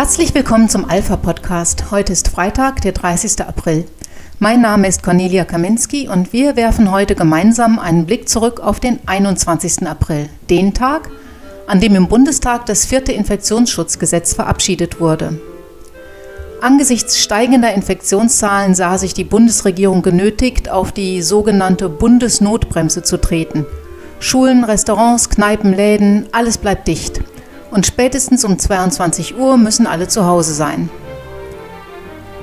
Herzlich willkommen zum Alpha Podcast. Heute ist Freitag, der 30. April. Mein Name ist Cornelia Kaminski und wir werfen heute gemeinsam einen Blick zurück auf den 21. April, den Tag, an dem im Bundestag das vierte Infektionsschutzgesetz verabschiedet wurde. Angesichts steigender Infektionszahlen sah sich die Bundesregierung genötigt, auf die sogenannte Bundesnotbremse zu treten. Schulen, Restaurants, Kneipen, Läden, alles bleibt dicht und spätestens um 22 Uhr müssen alle zu Hause sein.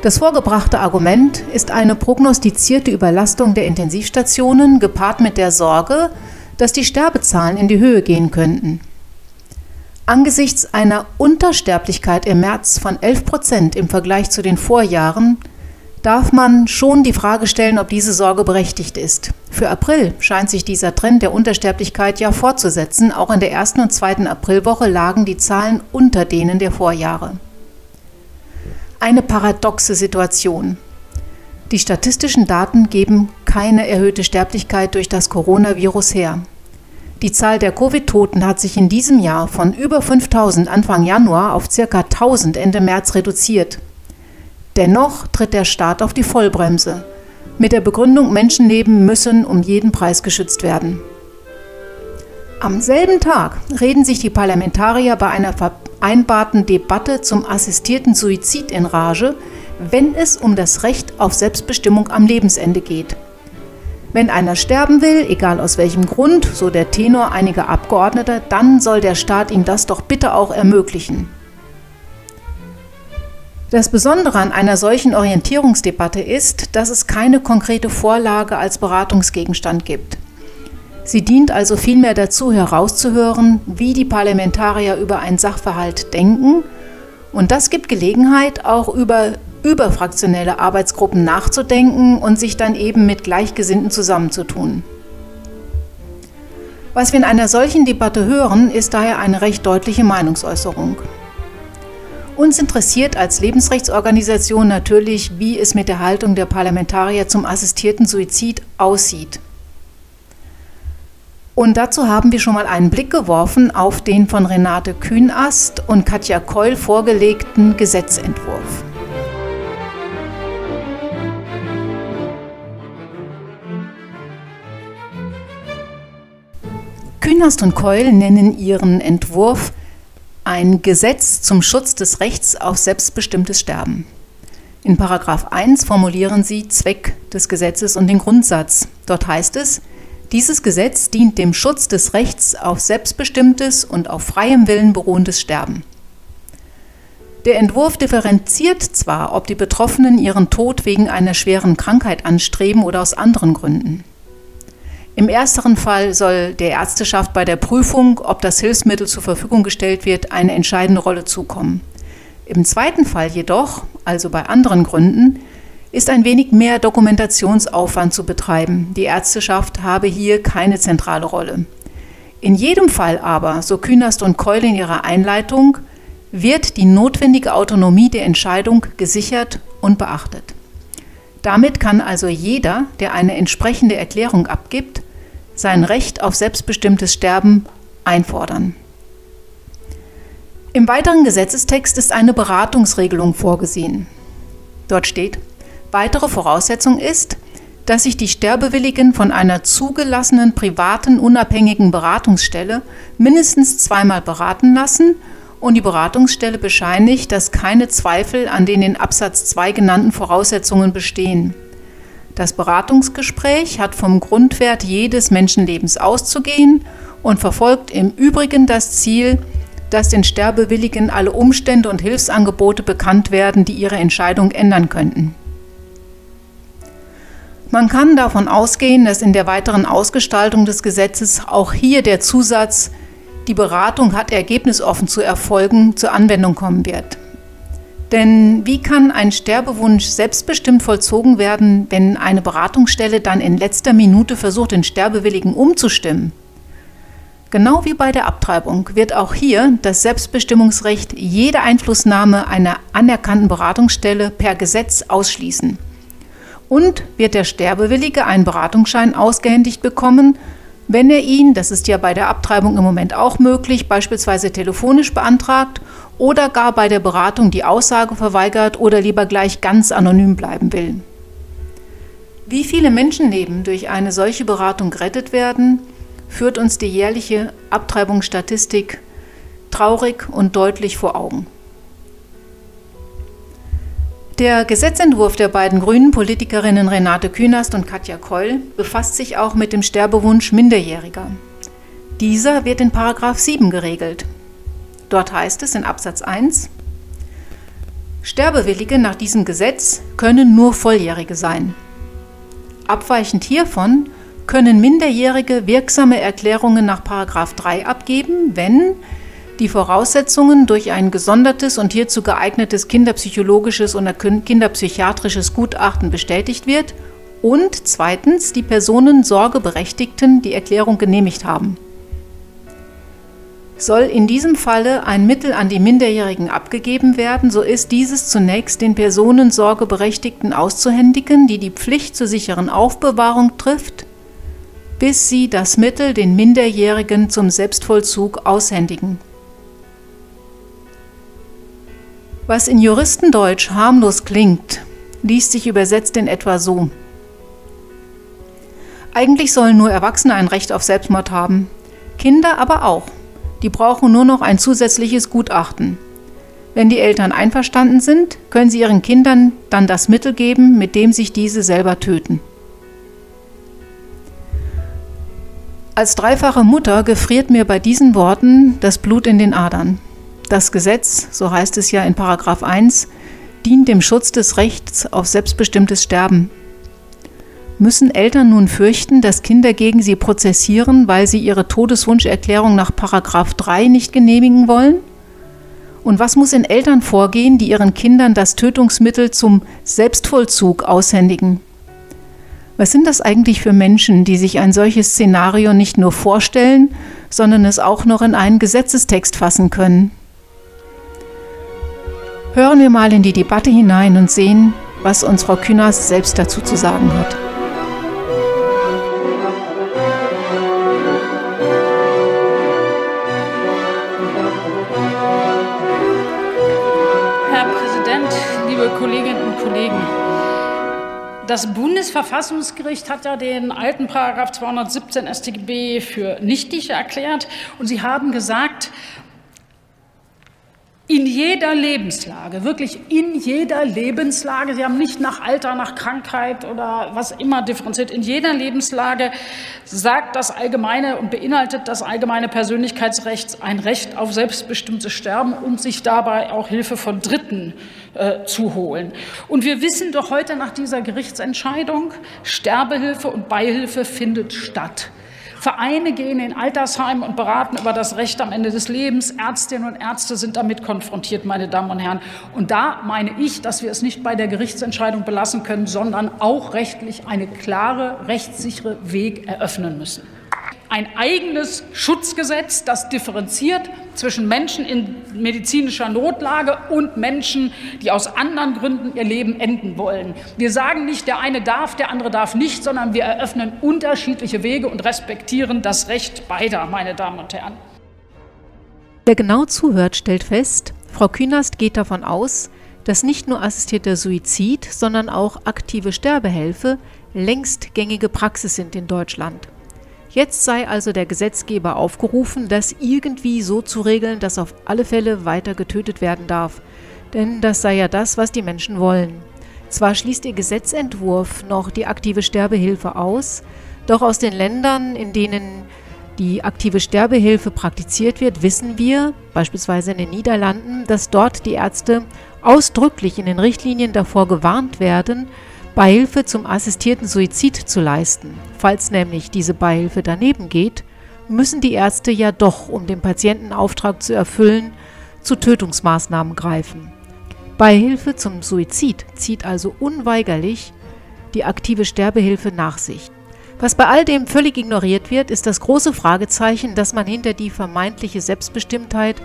Das vorgebrachte Argument ist eine prognostizierte Überlastung der Intensivstationen gepaart mit der Sorge, dass die Sterbezahlen in die Höhe gehen könnten. Angesichts einer Untersterblichkeit im März von 11 Prozent im Vergleich zu den Vorjahren darf man schon die Frage stellen, ob diese Sorge berechtigt ist. Für April scheint sich dieser Trend der Untersterblichkeit ja fortzusetzen. Auch in der ersten und zweiten Aprilwoche lagen die Zahlen unter denen der Vorjahre. Eine paradoxe Situation. Die statistischen Daten geben keine erhöhte Sterblichkeit durch das Coronavirus her. Die Zahl der Covid-Toten hat sich in diesem Jahr von über 5000 Anfang Januar auf ca. 1000 Ende März reduziert. Dennoch tritt der Staat auf die Vollbremse. Mit der Begründung, Menschenleben müssen um jeden Preis geschützt werden. Am selben Tag reden sich die Parlamentarier bei einer vereinbarten Debatte zum assistierten Suizid in Rage, wenn es um das Recht auf Selbstbestimmung am Lebensende geht. Wenn einer sterben will, egal aus welchem Grund, so der Tenor einiger Abgeordneter, dann soll der Staat ihm das doch bitte auch ermöglichen. Das Besondere an einer solchen Orientierungsdebatte ist, dass es keine konkrete Vorlage als Beratungsgegenstand gibt. Sie dient also vielmehr dazu, herauszuhören, wie die Parlamentarier über einen Sachverhalt denken, und das gibt Gelegenheit, auch über überfraktionelle Arbeitsgruppen nachzudenken und sich dann eben mit Gleichgesinnten zusammenzutun. Was wir in einer solchen Debatte hören, ist daher eine recht deutliche Meinungsäußerung. Uns interessiert als Lebensrechtsorganisation natürlich, wie es mit der Haltung der Parlamentarier zum assistierten Suizid aussieht. Und dazu haben wir schon mal einen Blick geworfen auf den von Renate Kühnast und Katja Keul vorgelegten Gesetzentwurf. Kühnast und Keul nennen ihren Entwurf ein Gesetz zum Schutz des Rechts auf selbstbestimmtes Sterben. In Paragraph 1 formulieren sie Zweck des Gesetzes und den Grundsatz. Dort heißt es, dieses Gesetz dient dem Schutz des Rechts auf selbstbestimmtes und auf freiem Willen beruhendes Sterben. Der Entwurf differenziert zwar, ob die Betroffenen ihren Tod wegen einer schweren Krankheit anstreben oder aus anderen Gründen. Im ersteren Fall soll der Ärzteschaft bei der Prüfung, ob das Hilfsmittel zur Verfügung gestellt wird, eine entscheidende Rolle zukommen. Im zweiten Fall jedoch, also bei anderen Gründen, ist ein wenig mehr Dokumentationsaufwand zu betreiben. Die Ärzteschaft habe hier keine zentrale Rolle. In jedem Fall aber, so Künast und Keul in ihrer Einleitung, wird die notwendige Autonomie der Entscheidung gesichert und beachtet. Damit kann also jeder, der eine entsprechende Erklärung abgibt, sein Recht auf selbstbestimmtes Sterben einfordern. Im weiteren Gesetzestext ist eine Beratungsregelung vorgesehen. Dort steht, weitere Voraussetzung ist, dass sich die Sterbewilligen von einer zugelassenen privaten unabhängigen Beratungsstelle mindestens zweimal beraten lassen und die Beratungsstelle bescheinigt, dass keine Zweifel an den in Absatz 2 genannten Voraussetzungen bestehen. Das Beratungsgespräch hat vom Grundwert jedes Menschenlebens auszugehen und verfolgt im Übrigen das Ziel, dass den Sterbewilligen alle Umstände und Hilfsangebote bekannt werden, die ihre Entscheidung ändern könnten. Man kann davon ausgehen, dass in der weiteren Ausgestaltung des Gesetzes auch hier der Zusatz die Beratung hat ergebnisoffen zu erfolgen zur Anwendung kommen wird. Denn wie kann ein Sterbewunsch selbstbestimmt vollzogen werden, wenn eine Beratungsstelle dann in letzter Minute versucht, den Sterbewilligen umzustimmen? Genau wie bei der Abtreibung wird auch hier das Selbstbestimmungsrecht jede Einflussnahme einer anerkannten Beratungsstelle per Gesetz ausschließen. Und wird der Sterbewillige einen Beratungsschein ausgehändigt bekommen, wenn er ihn, das ist ja bei der Abtreibung im Moment auch möglich, beispielsweise telefonisch beantragt oder gar bei der Beratung die Aussage verweigert oder lieber gleich ganz anonym bleiben will. Wie viele Menschenleben durch eine solche Beratung gerettet werden, führt uns die jährliche Abtreibungsstatistik traurig und deutlich vor Augen. Der Gesetzentwurf der beiden grünen Politikerinnen Renate Künast und Katja Keul befasst sich auch mit dem Sterbewunsch Minderjähriger. Dieser wird in Paragraph 7 geregelt. Dort heißt es in Absatz 1, Sterbewillige nach diesem Gesetz können nur Volljährige sein. Abweichend hiervon können Minderjährige wirksame Erklärungen nach Paragraph 3 abgeben, wenn die Voraussetzungen durch ein gesondertes und hierzu geeignetes kinderpsychologisches oder kinderpsychiatrisches Gutachten bestätigt wird und zweitens die Personen Sorgeberechtigten die Erklärung genehmigt haben. Soll in diesem Falle ein Mittel an die Minderjährigen abgegeben werden, so ist dieses zunächst den Personen Sorgeberechtigten auszuhändigen, die die Pflicht zur sicheren Aufbewahrung trifft, bis sie das Mittel den Minderjährigen zum Selbstvollzug aushändigen. Was in Juristendeutsch harmlos klingt, liest sich übersetzt in etwa so. Eigentlich sollen nur Erwachsene ein Recht auf Selbstmord haben, Kinder aber auch. Die brauchen nur noch ein zusätzliches Gutachten. Wenn die Eltern einverstanden sind, können sie ihren Kindern dann das Mittel geben, mit dem sich diese selber töten. Als dreifache Mutter gefriert mir bei diesen Worten das Blut in den Adern. Das Gesetz, so heißt es ja in Paragraph 1, dient dem Schutz des Rechts auf selbstbestimmtes Sterben. Müssen Eltern nun fürchten, dass Kinder gegen sie prozessieren, weil sie ihre Todeswunscherklärung nach Paragraph 3 nicht genehmigen wollen? Und was muss in Eltern vorgehen, die ihren Kindern das Tötungsmittel zum Selbstvollzug aushändigen? Was sind das eigentlich für Menschen, die sich ein solches Szenario nicht nur vorstellen, sondern es auch noch in einen Gesetzestext fassen können? Hören wir mal in die Debatte hinein und sehen, was uns Frau Künast selbst dazu zu sagen hat. Das Bundesverfassungsgericht hat ja den alten Paragraph 217 StGB für nichtig erklärt. Und Sie haben gesagt, in jeder Lebenslage, wirklich in jeder Lebenslage, Sie haben nicht nach Alter, nach Krankheit oder was immer differenziert, in jeder Lebenslage sagt das allgemeine und beinhaltet das allgemeine Persönlichkeitsrecht ein Recht auf selbstbestimmtes Sterben und sich dabei auch Hilfe von Dritten äh, zu holen. Und wir wissen doch heute nach dieser Gerichtsentscheidung, Sterbehilfe und Beihilfe findet statt. Vereine gehen in Altersheim und beraten über das Recht am Ende des Lebens. Ärztinnen und Ärzte sind damit konfrontiert, meine Damen und Herren. Und da meine ich, dass wir es nicht bei der Gerichtsentscheidung belassen können, sondern auch rechtlich eine klare, rechtssichere Weg eröffnen müssen ein eigenes Schutzgesetz, das differenziert zwischen Menschen in medizinischer Notlage und Menschen, die aus anderen Gründen ihr Leben enden wollen. Wir sagen nicht, der eine darf, der andere darf nicht, sondern wir eröffnen unterschiedliche Wege und respektieren das Recht beider, meine Damen und Herren. Wer genau zuhört, stellt fest, Frau Künast geht davon aus, dass nicht nur assistierter Suizid, sondern auch aktive Sterbehilfe längst gängige Praxis sind in Deutschland. Jetzt sei also der Gesetzgeber aufgerufen, das irgendwie so zu regeln, dass auf alle Fälle weiter getötet werden darf. Denn das sei ja das, was die Menschen wollen. Zwar schließt ihr Gesetzentwurf noch die aktive Sterbehilfe aus, doch aus den Ländern, in denen die aktive Sterbehilfe praktiziert wird, wissen wir, beispielsweise in den Niederlanden, dass dort die Ärzte ausdrücklich in den Richtlinien davor gewarnt werden, Beihilfe zum assistierten Suizid zu leisten. Falls nämlich diese Beihilfe daneben geht, müssen die Ärzte ja doch, um den Patientenauftrag zu erfüllen, zu Tötungsmaßnahmen greifen. Beihilfe zum Suizid zieht also unweigerlich die aktive Sterbehilfe nach sich. Was bei all dem völlig ignoriert wird, ist das große Fragezeichen, dass man hinter die vermeintliche Selbstbestimmtheit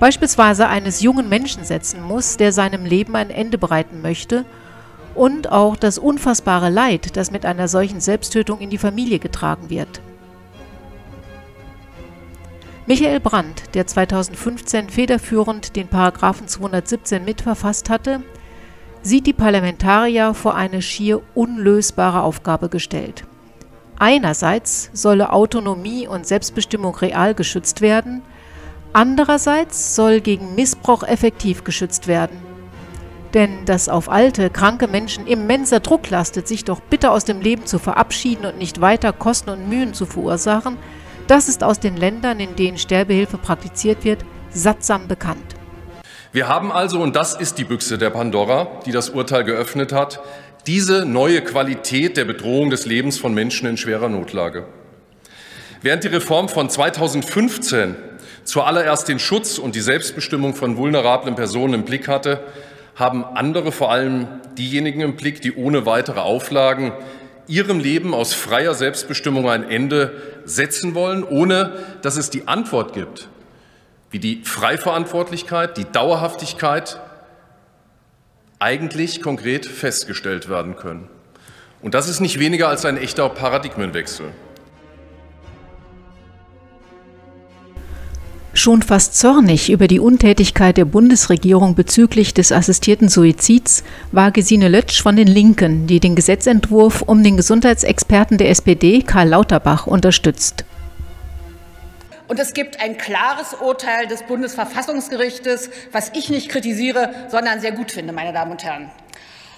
beispielsweise eines jungen Menschen setzen muss, der seinem Leben ein Ende bereiten möchte und auch das unfassbare Leid, das mit einer solchen Selbsttötung in die Familie getragen wird. Michael Brandt, der 2015 federführend den Paragraphen 217 mitverfasst hatte, sieht die Parlamentarier vor eine schier unlösbare Aufgabe gestellt. Einerseits solle Autonomie und Selbstbestimmung real geschützt werden, andererseits soll gegen Missbrauch effektiv geschützt werden. Denn dass auf alte, kranke Menschen immenser Druck lastet, sich doch bitte aus dem Leben zu verabschieden und nicht weiter Kosten und Mühen zu verursachen, das ist aus den Ländern, in denen Sterbehilfe praktiziert wird, sattsam bekannt. Wir haben also, und das ist die Büchse der Pandora, die das Urteil geöffnet hat, diese neue Qualität der Bedrohung des Lebens von Menschen in schwerer Notlage. Während die Reform von 2015 zuallererst den Schutz und die Selbstbestimmung von vulnerablen Personen im Blick hatte, haben andere vor allem diejenigen im Blick, die ohne weitere Auflagen ihrem Leben aus freier Selbstbestimmung ein Ende setzen wollen, ohne dass es die Antwort gibt, wie die Freiverantwortlichkeit, die Dauerhaftigkeit eigentlich konkret festgestellt werden können. Und das ist nicht weniger als ein echter Paradigmenwechsel. Schon fast zornig über die Untätigkeit der Bundesregierung bezüglich des assistierten Suizids war Gesine Lötsch von den Linken, die den Gesetzentwurf um den Gesundheitsexperten der SPD Karl Lauterbach unterstützt. Und es gibt ein klares Urteil des Bundesverfassungsgerichtes, was ich nicht kritisiere, sondern sehr gut finde, meine Damen und Herren.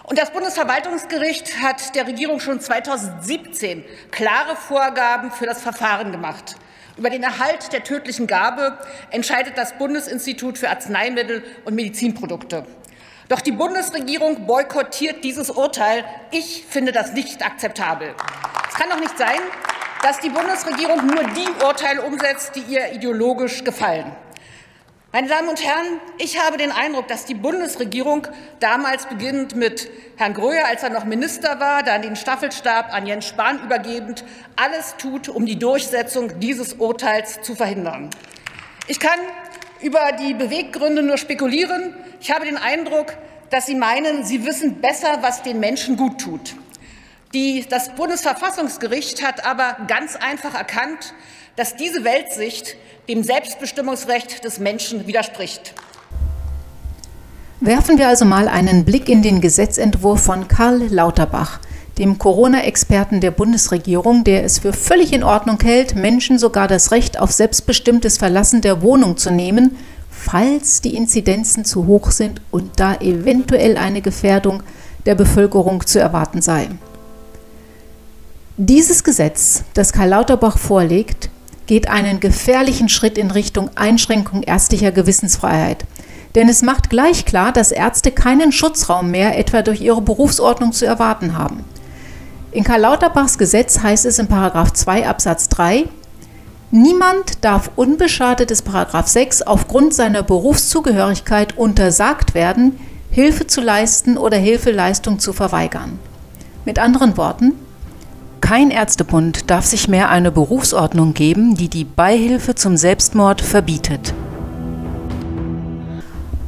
Und das Bundesverwaltungsgericht hat der Regierung schon 2017 klare Vorgaben für das Verfahren gemacht. Über den Erhalt der tödlichen Gabe entscheidet das Bundesinstitut für Arzneimittel und Medizinprodukte. Doch die Bundesregierung boykottiert dieses Urteil. Ich finde das nicht akzeptabel. Es kann doch nicht sein, dass die Bundesregierung nur die Urteile umsetzt, die ihr ideologisch gefallen. Meine Damen und Herren, ich habe den Eindruck, dass die Bundesregierung damals beginnend mit Herrn Gröhe, als er noch Minister war, dann den Staffelstab an Jens Spahn übergebend, alles tut, um die Durchsetzung dieses Urteils zu verhindern. Ich kann über die Beweggründe nur spekulieren. Ich habe den Eindruck, dass Sie meinen, Sie wissen besser, was den Menschen gut tut. Die, das Bundesverfassungsgericht hat aber ganz einfach erkannt, dass diese Weltsicht dem Selbstbestimmungsrecht des Menschen widerspricht. Werfen wir also mal einen Blick in den Gesetzentwurf von Karl Lauterbach, dem Corona-Experten der Bundesregierung, der es für völlig in Ordnung hält, Menschen sogar das Recht auf selbstbestimmtes Verlassen der Wohnung zu nehmen, falls die Inzidenzen zu hoch sind und da eventuell eine Gefährdung der Bevölkerung zu erwarten sei. Dieses Gesetz, das Karl Lauterbach vorlegt, geht einen gefährlichen Schritt in Richtung Einschränkung ärztlicher Gewissensfreiheit. Denn es macht gleich klar, dass Ärzte keinen Schutzraum mehr etwa durch ihre Berufsordnung zu erwarten haben. In Karl Lauterbachs Gesetz heißt es in 2 Absatz 3, Niemand darf unbeschadet des 6 aufgrund seiner Berufszugehörigkeit untersagt werden, Hilfe zu leisten oder Hilfeleistung zu verweigern. Mit anderen Worten, kein Ärztebund darf sich mehr eine Berufsordnung geben, die die Beihilfe zum Selbstmord verbietet.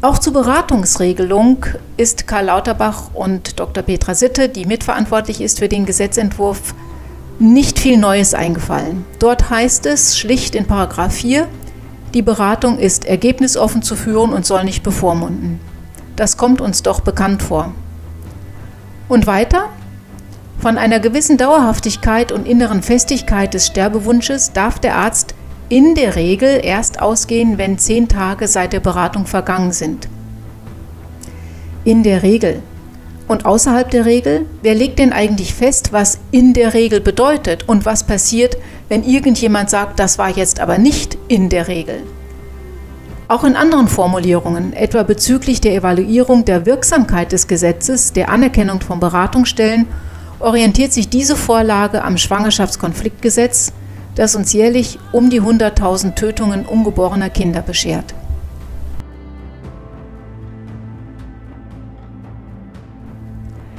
Auch zur Beratungsregelung ist Karl Lauterbach und Dr. Petra Sitte, die mitverantwortlich ist für den Gesetzentwurf, nicht viel Neues eingefallen. Dort heißt es schlicht in Paragraph 4, die Beratung ist ergebnisoffen zu führen und soll nicht bevormunden. Das kommt uns doch bekannt vor. Und weiter? Von einer gewissen Dauerhaftigkeit und inneren Festigkeit des Sterbewunsches darf der Arzt in der Regel erst ausgehen, wenn zehn Tage seit der Beratung vergangen sind. In der Regel. Und außerhalb der Regel, wer legt denn eigentlich fest, was in der Regel bedeutet und was passiert, wenn irgendjemand sagt, das war jetzt aber nicht in der Regel? Auch in anderen Formulierungen, etwa bezüglich der Evaluierung der Wirksamkeit des Gesetzes, der Anerkennung von Beratungsstellen orientiert sich diese Vorlage am Schwangerschaftskonfliktgesetz, das uns jährlich um die 100.000 Tötungen ungeborener Kinder beschert.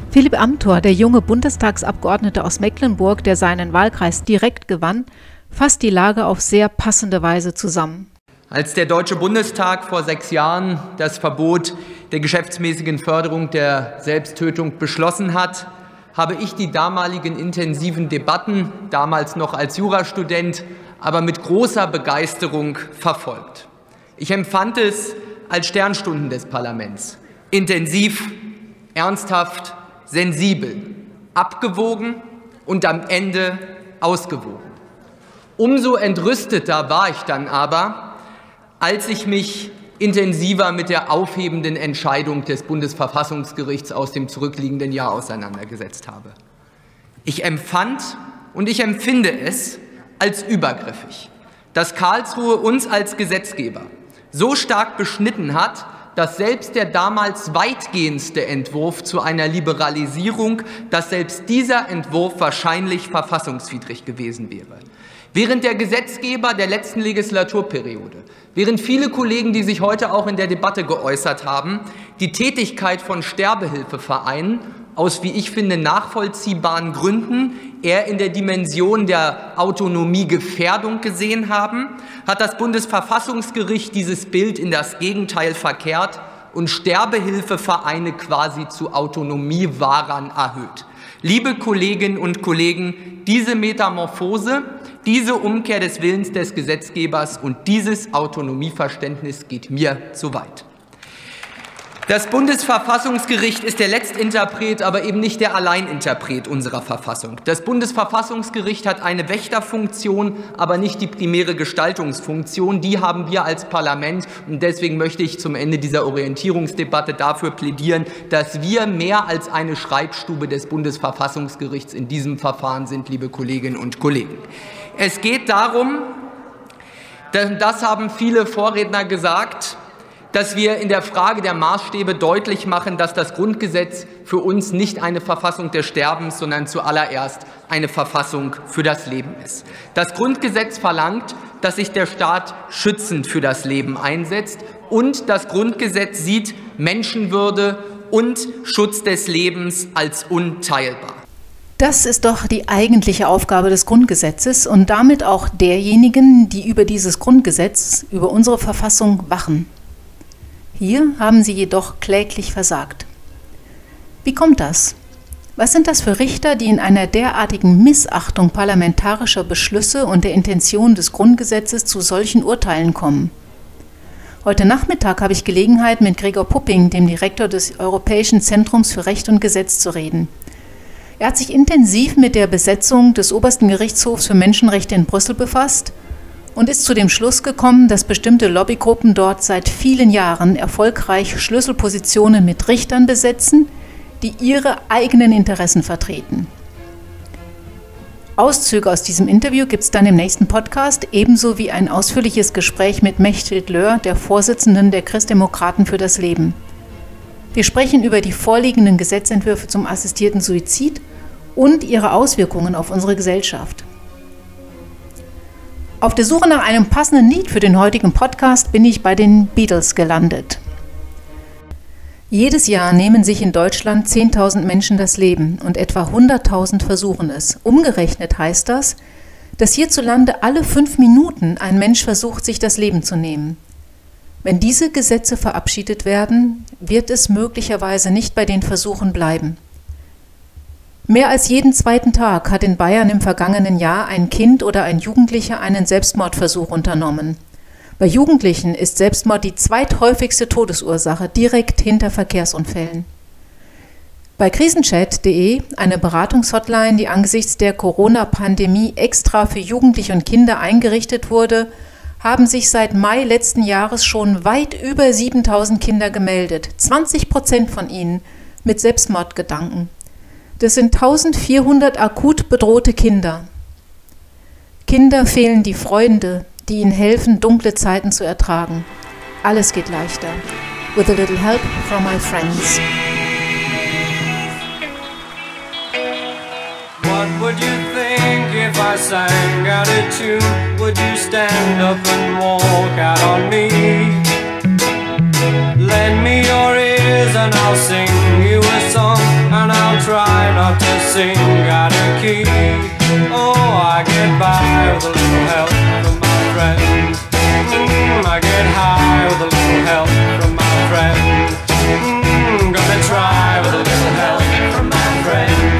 Philipp Amthor, der junge Bundestagsabgeordnete aus Mecklenburg, der seinen Wahlkreis direkt gewann, fasst die Lage auf sehr passende Weise zusammen. Als der Deutsche Bundestag vor sechs Jahren das Verbot der geschäftsmäßigen Förderung der Selbsttötung beschlossen hat, habe ich die damaligen intensiven Debatten, damals noch als Jurastudent, aber mit großer Begeisterung verfolgt. Ich empfand es als Sternstunden des Parlaments. Intensiv, ernsthaft, sensibel, abgewogen und am Ende ausgewogen. Umso entrüsteter war ich dann aber, als ich mich intensiver mit der aufhebenden Entscheidung des Bundesverfassungsgerichts aus dem zurückliegenden Jahr auseinandergesetzt habe. Ich empfand und ich empfinde es als übergriffig, dass Karlsruhe uns als Gesetzgeber so stark beschnitten hat, dass selbst der damals weitgehendste Entwurf zu einer Liberalisierung, dass selbst dieser Entwurf wahrscheinlich verfassungswidrig gewesen wäre. Während der Gesetzgeber der letzten Legislaturperiode, während viele Kollegen, die sich heute auch in der Debatte geäußert haben, die Tätigkeit von Sterbehilfevereinen aus, wie ich finde, nachvollziehbaren Gründen eher in der Dimension der Autonomiegefährdung gesehen haben, hat das Bundesverfassungsgericht dieses Bild in das Gegenteil verkehrt und Sterbehilfevereine quasi zu Autonomiewahrern erhöht. Liebe Kolleginnen und Kollegen, diese Metamorphose, diese Umkehr des Willens des Gesetzgebers und dieses Autonomieverständnis geht mir zu weit. Das Bundesverfassungsgericht ist der Letztinterpret, aber eben nicht der Alleininterpret unserer Verfassung. Das Bundesverfassungsgericht hat eine Wächterfunktion, aber nicht die primäre Gestaltungsfunktion. Die haben wir als Parlament. Und deswegen möchte ich zum Ende dieser Orientierungsdebatte dafür plädieren, dass wir mehr als eine Schreibstube des Bundesverfassungsgerichts in diesem Verfahren sind, liebe Kolleginnen und Kollegen. Es geht darum, denn das haben viele Vorredner gesagt, dass wir in der Frage der Maßstäbe deutlich machen, dass das Grundgesetz für uns nicht eine Verfassung des Sterbens, sondern zuallererst eine Verfassung für das Leben ist. Das Grundgesetz verlangt, dass sich der Staat schützend für das Leben einsetzt und das Grundgesetz sieht Menschenwürde und Schutz des Lebens als unteilbar. Das ist doch die eigentliche Aufgabe des Grundgesetzes und damit auch derjenigen, die über dieses Grundgesetz, über unsere Verfassung wachen. Hier haben sie jedoch kläglich versagt. Wie kommt das? Was sind das für Richter, die in einer derartigen Missachtung parlamentarischer Beschlüsse und der Intention des Grundgesetzes zu solchen Urteilen kommen? Heute Nachmittag habe ich Gelegenheit, mit Gregor Pupping, dem Direktor des Europäischen Zentrums für Recht und Gesetz, zu reden. Er hat sich intensiv mit der Besetzung des Obersten Gerichtshofs für Menschenrechte in Brüssel befasst und ist zu dem Schluss gekommen, dass bestimmte Lobbygruppen dort seit vielen Jahren erfolgreich Schlüsselpositionen mit Richtern besetzen, die ihre eigenen Interessen vertreten. Auszüge aus diesem Interview gibt es dann im nächsten Podcast, ebenso wie ein ausführliches Gespräch mit Mechthild Löhr, der Vorsitzenden der Christdemokraten für das Leben. Wir sprechen über die vorliegenden Gesetzentwürfe zum assistierten Suizid und ihre Auswirkungen auf unsere Gesellschaft. Auf der Suche nach einem passenden Lied für den heutigen Podcast bin ich bei den Beatles gelandet. Jedes Jahr nehmen sich in Deutschland 10.000 Menschen das Leben und etwa 100.000 versuchen es. Umgerechnet heißt das, dass hierzulande alle fünf Minuten ein Mensch versucht, sich das Leben zu nehmen. Wenn diese Gesetze verabschiedet werden, wird es möglicherweise nicht bei den Versuchen bleiben. Mehr als jeden zweiten Tag hat in Bayern im vergangenen Jahr ein Kind oder ein Jugendlicher einen Selbstmordversuch unternommen. Bei Jugendlichen ist Selbstmord die zweithäufigste Todesursache direkt hinter Verkehrsunfällen. Bei krisenchat.de, eine Beratungshotline, die angesichts der Corona-Pandemie extra für Jugendliche und Kinder eingerichtet wurde, haben sich seit Mai letzten Jahres schon weit über 7000 Kinder gemeldet, 20 Prozent von ihnen mit Selbstmordgedanken. Das sind 1400 akut bedrohte Kinder. Kinder fehlen die Freunde, die ihnen helfen, dunkle Zeiten zu ertragen. Alles geht leichter. With a little help from my friends. if I sang out a tune Would you stand up and walk out on me? Lend me your ears and I'll sing you a song And I'll try not to sing out of key Oh, I get by with a little help from my friend. mm, I get high with a little help from my friend. mm, Gonna try with a little help from my friend.